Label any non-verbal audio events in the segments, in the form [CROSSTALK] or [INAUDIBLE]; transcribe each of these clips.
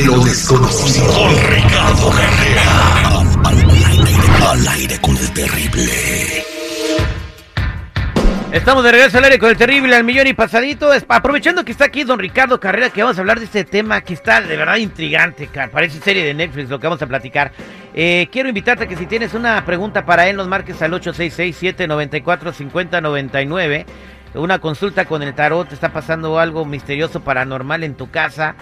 de lo desconocido. Con Ricardo Carrera. Al, aire con el terrible. Estamos de regreso al aire con el terrible al millón y pasadito. Aprovechando que está aquí don Ricardo Carrera, que vamos a hablar de este tema que está de verdad intrigante. Parece serie de Netflix lo que vamos a platicar. Eh, quiero invitarte a que si tienes una pregunta para él, nos marques al 866-794-5099. Una consulta con el tarot, está pasando algo misterioso paranormal en tu casa.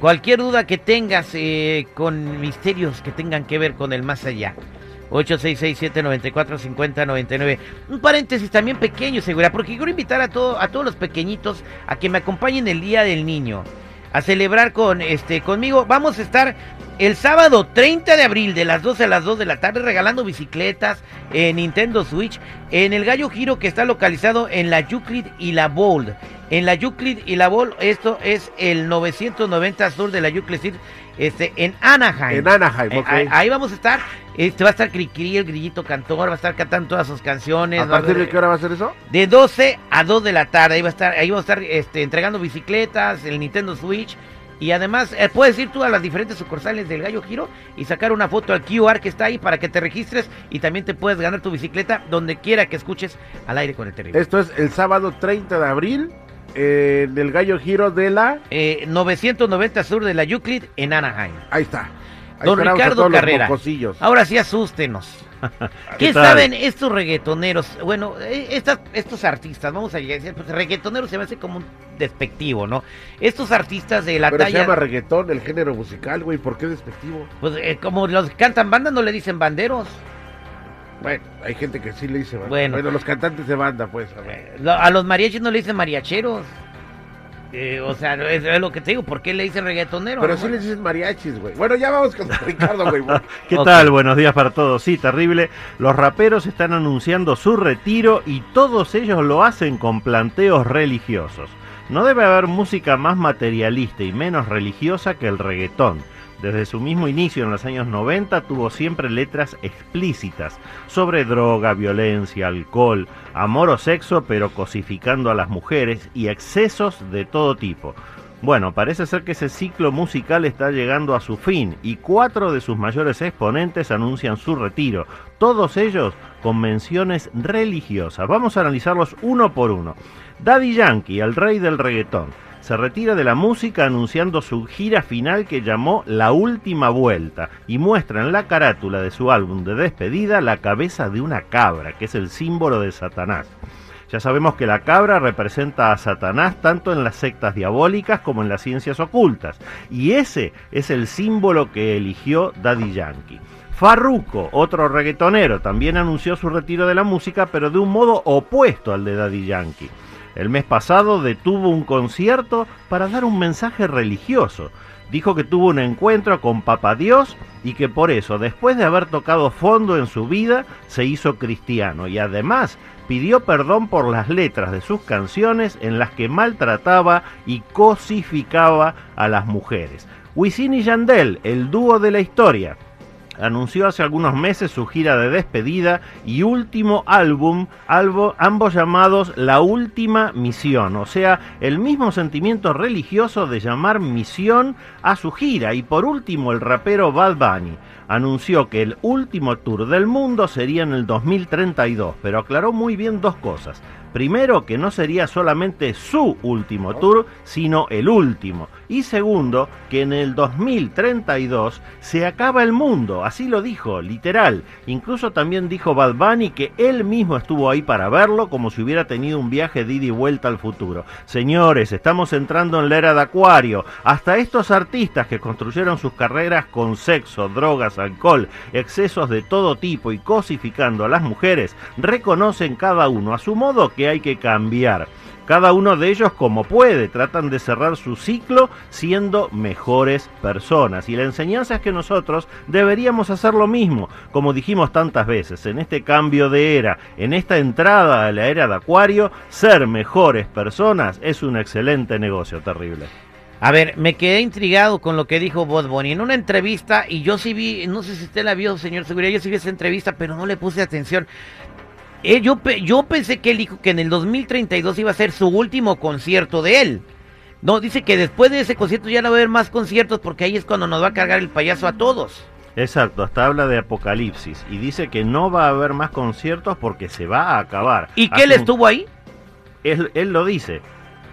Cualquier duda que tengas eh, con misterios que tengan que ver con el más allá. 8667-945099. Un paréntesis también pequeño, segura, porque quiero invitar a, todo, a todos los pequeñitos a que me acompañen el Día del Niño. A celebrar con este conmigo. Vamos a estar el sábado 30 de abril de las 12 a las 2 de la tarde regalando bicicletas en Nintendo Switch en el Gallo Giro que está localizado en la Euclid y la Bold. En la Euclid y la Bold, esto es el 990 sur de la Euclid este, en Anaheim. En Anaheim, eh, ok. ahí, vamos a estar. Este va a estar Cricri, el grillito cantor, va a estar cantando todas sus canciones. ¿A partir de qué hora va a ser eso? De 12 a 2 de la tarde. Ahí va a estar, ahí vamos a estar este, entregando bicicletas, el Nintendo Switch. Y además eh, puedes ir tú a las diferentes sucursales del Gallo Giro y sacar una foto al QR que está ahí para que te registres y también te puedes ganar tu bicicleta donde quiera que escuches al aire con el terrible. Esto es el sábado 30 de abril eh, del Gallo Giro de la... Eh, 990 Sur de la Euclid en Anaheim. Ahí está. Ahí Don Ricardo Carrera. Ahora sí asústenos. [LAUGHS] ¿Qué, saben estos reggaetoneros? Bueno, eh, estas, estos artistas, vamos a decir, pues reggaetonero se me hace como un despectivo, ¿no? Estos artistas de la Pero se talla, llama reggaetón el género musical, güey. ¿Por qué despectivo? pues eh, como los que cantan banda no le dicen banderos. Bueno, hay gente que sí le dice banda. Bueno. Bueno, los cantantes de banda, pues. a ver. Eh, lo- A los mariachis no le dicen mariacheros. Eh, o sea, es, es lo que te digo, ¿por qué le dicen reggaetonero? Pero no? sí les dicen mariachis, güey. Bueno, ya vamos con [LAUGHS] Ricardo, güey. [LAUGHS] ¿Qué tal? Buenos días para todos. Sí, terrible. Los raperos están anunciando su retiro y todos ellos lo hacen con planteos religiosos. No debe haber música más materialista y menos religiosa que el reggaetón. Desde su mismo inicio en los años 90 tuvo siempre letras explícitas sobre droga, violencia, alcohol, amor o sexo, pero cosificando a las mujeres y excesos de todo tipo. Bueno, parece ser que ese ciclo musical está llegando a su fin y cuatro de sus mayores exponentes anuncian su retiro, todos ellos con menciones religiosas. Vamos a analizarlos uno por uno. Daddy Yankee, el rey del reggaetón, se retira de la música anunciando su gira final que llamó La Última Vuelta y muestra en la carátula de su álbum de despedida la cabeza de una cabra, que es el símbolo de Satanás. Ya sabemos que la cabra representa a Satanás tanto en las sectas diabólicas como en las ciencias ocultas, y ese es el símbolo que eligió Daddy Yankee. Farruko, otro reggaetonero, también anunció su retiro de la música, pero de un modo opuesto al de Daddy Yankee. El mes pasado detuvo un concierto para dar un mensaje religioso. Dijo que tuvo un encuentro con Papá Dios y que por eso, después de haber tocado fondo en su vida, se hizo cristiano y además pidió perdón por las letras de sus canciones en las que maltrataba y cosificaba a las mujeres. Wisin y Yandel, el dúo de la historia, anunció hace algunos meses su gira de despedida y último álbum, ambos llamados La Última Misión, o sea, el mismo sentimiento religioso de llamar misión a su gira. Y por último, el rapero Bad Bunny anunció que el último tour del mundo sería en el 2032, pero aclaró muy bien dos cosas. Primero, que no sería solamente su último tour, sino el último. Y segundo, que en el 2032 se acaba el mundo. Así lo dijo, literal. Incluso también dijo Bad Bunny que él mismo estuvo ahí para verlo, como si hubiera tenido un viaje de ida y vuelta al futuro. Señores, estamos entrando en la era de Acuario. Hasta estos artistas que construyeron sus carreras con sexo, drogas, alcohol, excesos de todo tipo y cosificando a las mujeres, reconocen cada uno a su modo que hay que cambiar. Cada uno de ellos como puede, tratan de cerrar su ciclo siendo mejores personas. Y la enseñanza es que nosotros deberíamos hacer lo mismo, como dijimos tantas veces, en este cambio de era, en esta entrada a la era de Acuario, ser mejores personas es un excelente negocio terrible. A ver, me quedé intrigado con lo que dijo Bad Bunny en una entrevista y yo sí vi, no sé si usted la vio, señor Seguridad, yo sí vi esa entrevista, pero no le puse atención. Eh, yo, yo pensé que él dijo que en el 2032 iba a ser su último concierto de él. No, dice que después de ese concierto ya no va a haber más conciertos porque ahí es cuando nos va a cargar el payaso a todos. Exacto, hasta habla de apocalipsis y dice que no va a haber más conciertos porque se va a acabar. ¿Y qué él estuvo ahí? Él, él lo dice,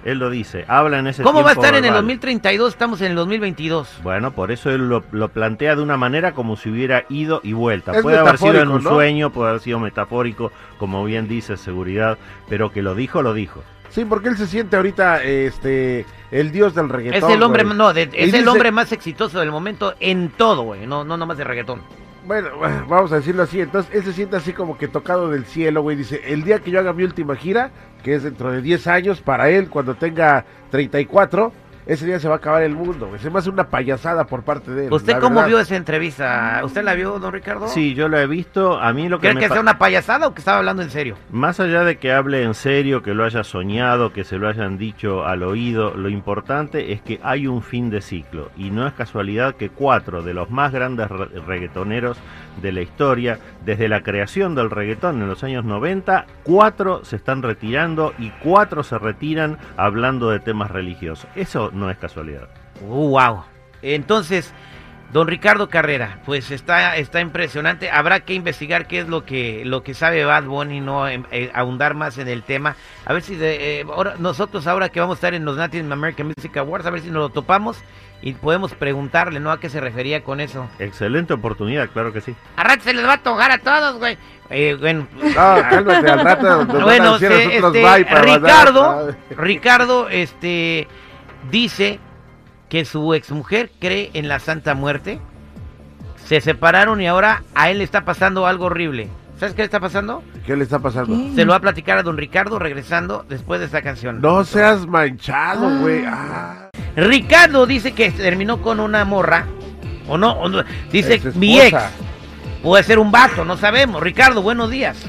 él lo dice, habla en ese ¿Cómo va a estar en el verbal. 2032? Estamos en el 2022. Bueno, por eso él lo, lo plantea de una manera como si hubiera ido y vuelta. Es puede haber sido en un sueño, puede haber sido metafórico, como bien dice seguridad, pero que lo dijo, lo dijo. Sí, porque él se siente ahorita este el dios del reggaetón. Es el hombre, güey. no, de- es el dice- hombre más exitoso del momento en todo, güey. No, no nomás de reggaetón. Bueno, [LAUGHS] vamos a decirlo así. Entonces, él se siente así como que tocado del cielo, güey. Dice, el día que yo haga mi última gira, que es dentro de 10 años, para él, cuando tenga 34, ese día se va a acabar el mundo. Se me hace una payasada por parte de él. ¿Usted la cómo verdad. vio esa entrevista? ¿Usted la vio, don Ricardo? Sí, yo lo he visto. A mí lo que ¿Cree me que sea una payasada o que estaba hablando en serio? Más allá de que hable en serio, que lo haya soñado, que se lo hayan dicho al oído, lo importante es que hay un fin de ciclo. Y no es casualidad que cuatro de los más grandes re- reggaetoneros de la historia, desde la creación del reggaetón en los años 90, cuatro se están retirando y cuatro se retiran hablando de temas religiosos. Eso no es casualidad. Uh, wow. Entonces, don Ricardo Carrera, pues está, está impresionante. Habrá que investigar qué es lo que, lo que sabe Bad Bunny, no em, eh, ahondar más en el tema. A ver si de, eh, ahora, nosotros ahora que vamos a estar en los Latin American Music Awards, a ver si nos lo topamos y podemos preguntarle, ¿no? ¿A qué se refería con eso? Excelente oportunidad, claro que sí. A rato se les va a tocar a todos, güey. Eh, bueno, No, cálmate, al rato bueno, se- este, Ricardo, mandar- Ricardo, este, dice que su exmujer cree en la Santa Muerte. Se separaron y ahora a él le está pasando algo horrible. ¿Sabes qué le está pasando? ¿Qué le está pasando? Se lo va a platicar a don Ricardo regresando después de esta canción. No seas manchado, güey. Ah. Ricardo dice que terminó con una morra. O no, o no, dice mi ex. Puede ser un vato, no sabemos. Ricardo, buenos días.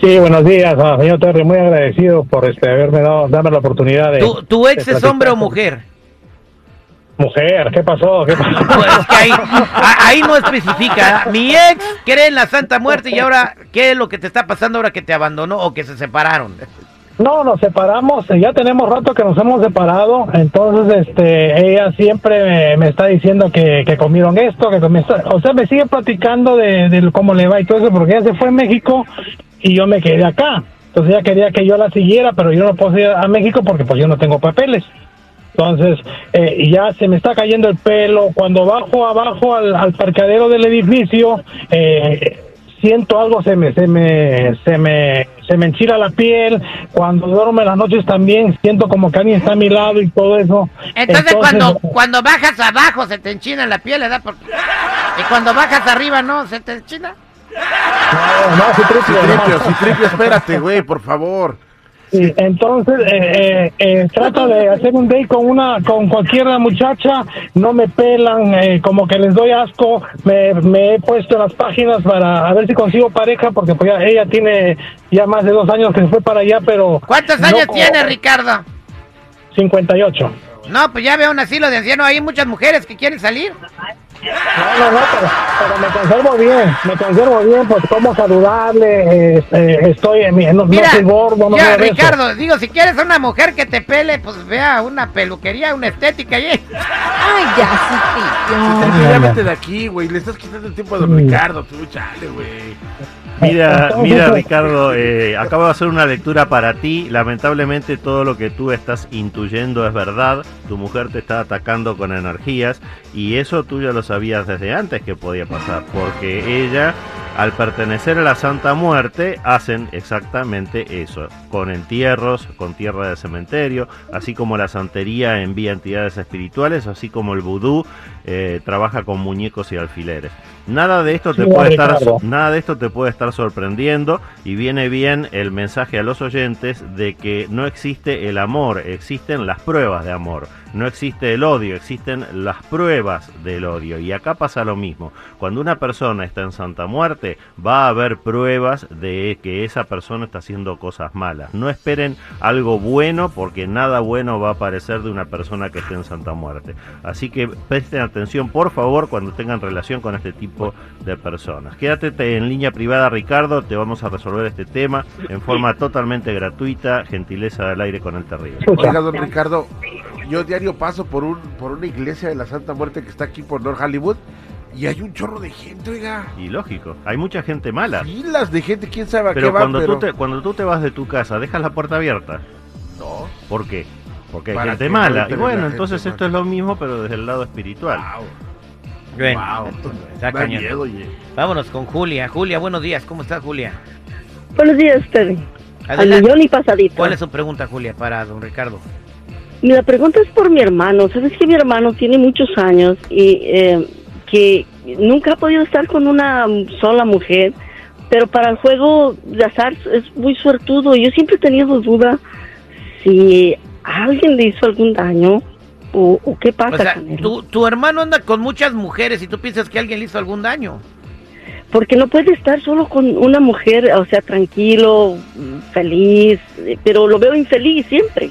Sí, buenos días, ah, señor Terry. Muy agradecido por este haberme dado darme la oportunidad de. ¿Tu, tu ex de es hombre o mujer? Mujer, ¿qué pasó? ¿Qué [LAUGHS] pasó? Pues que ahí, ahí no especifica. Mi ex cree en la Santa Muerte y ahora, ¿qué es lo que te está pasando ahora que te abandonó o que se separaron? No, nos separamos, eh, ya tenemos rato que nos hemos separado, entonces este, ella siempre me, me está diciendo que, que comieron esto, que comieron esto. o sea, me sigue platicando de, de cómo le va y todo eso, porque ella se fue a México y yo me quedé acá. Entonces ella quería que yo la siguiera, pero yo no puedo ir a México porque pues yo no tengo papeles. Entonces, eh, ya se me está cayendo el pelo. Cuando bajo abajo al, al parqueadero del edificio, eh, siento algo, se me, se me, se me, se me enchila la piel. Cuando duermo en las noches también siento como que alguien está a mi lado y todo eso. Entonces, cuando, cuando bajas abajo se te enchina la piel, ¿verdad? Porque- y cuando bajas arriba, ¿no? ¿Se te enchina? No, no, Citripio, no. Citripio, espérate, güey, por favor. Sí, entonces eh, eh, eh, trato de hacer un date con una con cualquier muchacha no me pelan eh, como que les doy asco me, me he puesto en las páginas para a ver si consigo pareja porque pues ya- ella tiene ya más de dos años que se fue para allá pero ¿Cuántos años tiene, Ricardo? 58 No, pues ya veo un asilo de ancianos. Hay muchas mujeres que quieren salir. No no no pero, pero me conservo bien me conservo bien pues como saludable eh, eh, estoy en mi- no, no Mira, soy gordo no ya. Ricardo, digo, si quieres una mujer que te pele, pues vea una peluquería, una estética y Ay, ya, sí, ya vete de aquí, güey. Le estás quitando el tiempo a don. Ricardo, tú, chale, güey. Mira, [LAUGHS] mira Ricardo, eh, acabo de hacer una lectura para ti. Lamentablemente todo lo que tú estás intuyendo es verdad. Tu mujer te está atacando con energías y eso tú ya lo sabías desde antes que podía pasar, porque ella, al pertenecer a la Santa Muerte, hacen exactamente eso, con entierros, con tierra de cementerio, así como la santería envía entidades espirituales, así como el vudú eh, trabaja con muñecos y alfileres. Nada de esto te Sí, puede estar. Nada de esto te puede estar sorprendiendo y viene bien el mensaje a los oyentes de que no existe el amor, existen las pruebas de amor. No existe el odio, existen las pruebas del odio. Y acá pasa lo mismo. Cuando una persona está en Santa Muerte, va a haber pruebas de que esa persona está haciendo cosas malas. No esperen algo bueno porque nada bueno va a aparecer de una persona que esté en Santa Muerte. Así que presten atención, por favor, cuando tengan relación con este tipo de personas. Quédate te- en línea privada, Ricardo, te vamos a resolver este tema en forma totalmente gratuita, gentileza del aire con el terrible. Oiga, don Ricardo, yo diario paso por un por una iglesia de la Santa Muerte que está aquí por North Hollywood y hay un chorro de gente, oiga. Y lógico, hay mucha gente mala. Filas de gente, quién sabe a Pero qué van, cuando, pero... Tú te, cuando tú te vas de tu casa, dejas la puerta abierta. No. ¿Por qué? Porque hay gente mala. Y bueno, entonces esto es lo mismo, pero desde el lado espiritual. Wow. Bueno, Wow. está Da cañón. miedo, oye. Vámonos con Julia. Julia, buenos días. ¿Cómo estás, Julia? Buenos días, ustedes. Al millón y pasadito. ¿Cuál es su pregunta, Julia, para don Ricardo? La pregunta es por mi hermano. Sabes que mi hermano tiene muchos años y eh, que nunca ha podido estar con una sola mujer, pero para el juego de azar es muy suertudo. Yo siempre he tenido duda si alguien le hizo algún daño o, o qué pasa O sea, con él. tu, tu hermano anda con muchas mujeres y tú piensas que alguien le hizo algún daño. Porque no puede estar solo con una mujer, o sea, tranquilo, feliz, eh, pero lo veo infeliz siempre.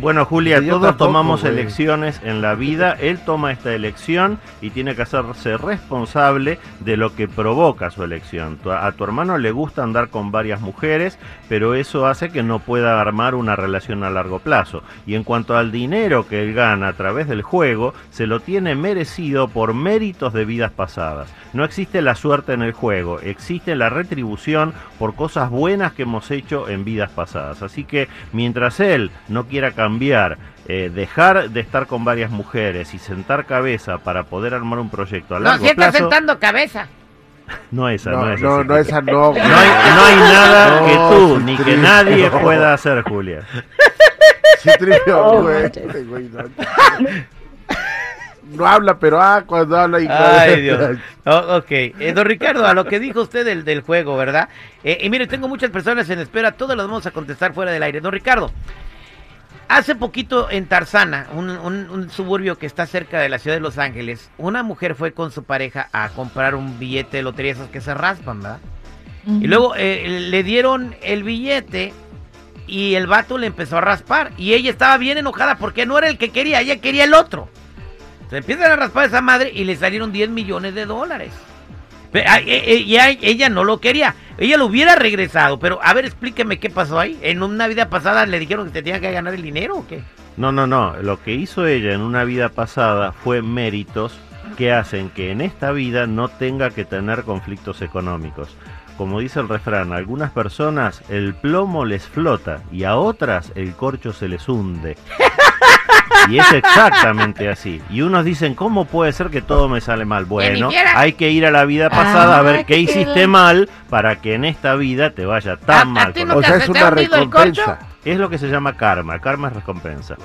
Bueno, Julia, todos tampoco, tomamos elecciones en la vida. [LAUGHS] Él toma esta elección y tiene que hacerse responsable de lo que provoca su elección. A tu hermano le gusta andar con varias mujeres, pero eso hace que no pueda armar una relación a largo plazo. Y en cuanto al dinero que él gana a través del juego, se lo tiene merecido por méritos de vidas pasadas. No existe la suerte en el juego, existe la retribución por cosas buenas que hemos hecho en vidas pasadas. Así que mientras él no quiera cambiar, eh, dejar de estar con varias mujeres y sentar cabeza para poder armar un proyecto a largo plazo, cabeza. no esa, No, no, es no, no, esa no. [LAUGHS] no hay, no hay nada No, que tú sí, ni que nadie [LAUGHS] pueda hacer, Julia. Oh, güey. manches. Güey no. No habla, pero ah, cuando habla y Ay, Dios. Oh, ok. Eh, don Ricardo, a lo que dijo usted del, del juego, ¿verdad? Eh, y mire, tengo muchas personas en espera, todas las vamos a contestar fuera del aire. Don Ricardo, hace poquito en Tarzana, un, un- un suburbio que está cerca de la ciudad de Los Ángeles, una mujer fue con su pareja a comprar un billete de lotería, esos que se raspan, ¿verdad? Y luego eh, le dieron el billete y el vato le empezó a raspar. Y ella estaba bien enojada porque no era el que quería, ella quería el otro. Se empiezan a raspar a esa madre y le salieron 10 millones de dólares. Eh, eh, ella no lo quería. Ella lo hubiera regresado. Pero a ver, explíqueme qué pasó ahí. En una vida pasada le dijeron que te tenía que ganar el dinero o qué. No, no, no. Lo que hizo ella en una vida pasada fue méritos que hacen que en esta vida no tenga que tener conflictos económicos. Como dice el refrán, a algunas personas el plomo les flota y a otras el corcho se les hunde. [LAUGHS] Y es exactamente así. Y unos dicen, ¿cómo puede ser que todo me sale mal? Bueno, hay que ir a la vida pasada a ver Ah, qué qué hiciste mal para que en esta vida te vaya ¿A- tan a mal. O sea, es una recompensa. Es lo que se llama karma. Karma es recompensa.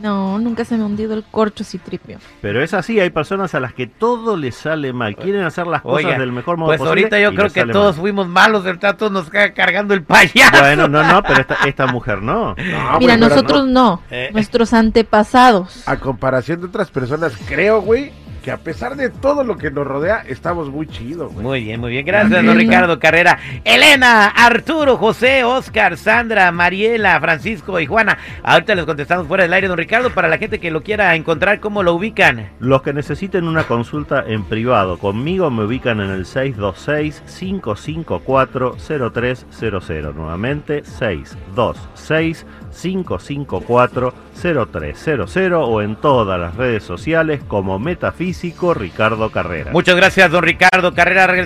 No, nunca se me ha hundido el corcho citripio. Pero es así, hay personas a las que todo les sale mal. Quieren hacer las cosas Oiga, del mejor modo Pues posible. ahorita yo creo que todos mal. fuimos malos. Ahorita todos nos cae cargando el payaso. Bueno, no, no, pero esta, [LAUGHS] esta mujer no. No, Mira, güey, pero nosotros no, Eh. nuestros antepasados. A comparación de otras personas, creo, güey, que a pesar de todo lo que nos rodea, estamos muy chidos, güey. Muy bien, muy bien. Gracias, don Ricardo Carrera. Elena, Arturo, José, Oscar, Sandra, Mariela, Francisco y Juana. Ahorita les contestamos fuera del aire, don Ricardo, para la gente que lo quiera encontrar, ¿cómo lo ubican? Los que necesiten una consulta en privado conmigo me ubican en el 626-554-0300. Nuevamente, 626-554-0300 o en todas las redes sociales como Metafísico Ricardo Carrera. Muchas gracias, don Ricardo Carrera.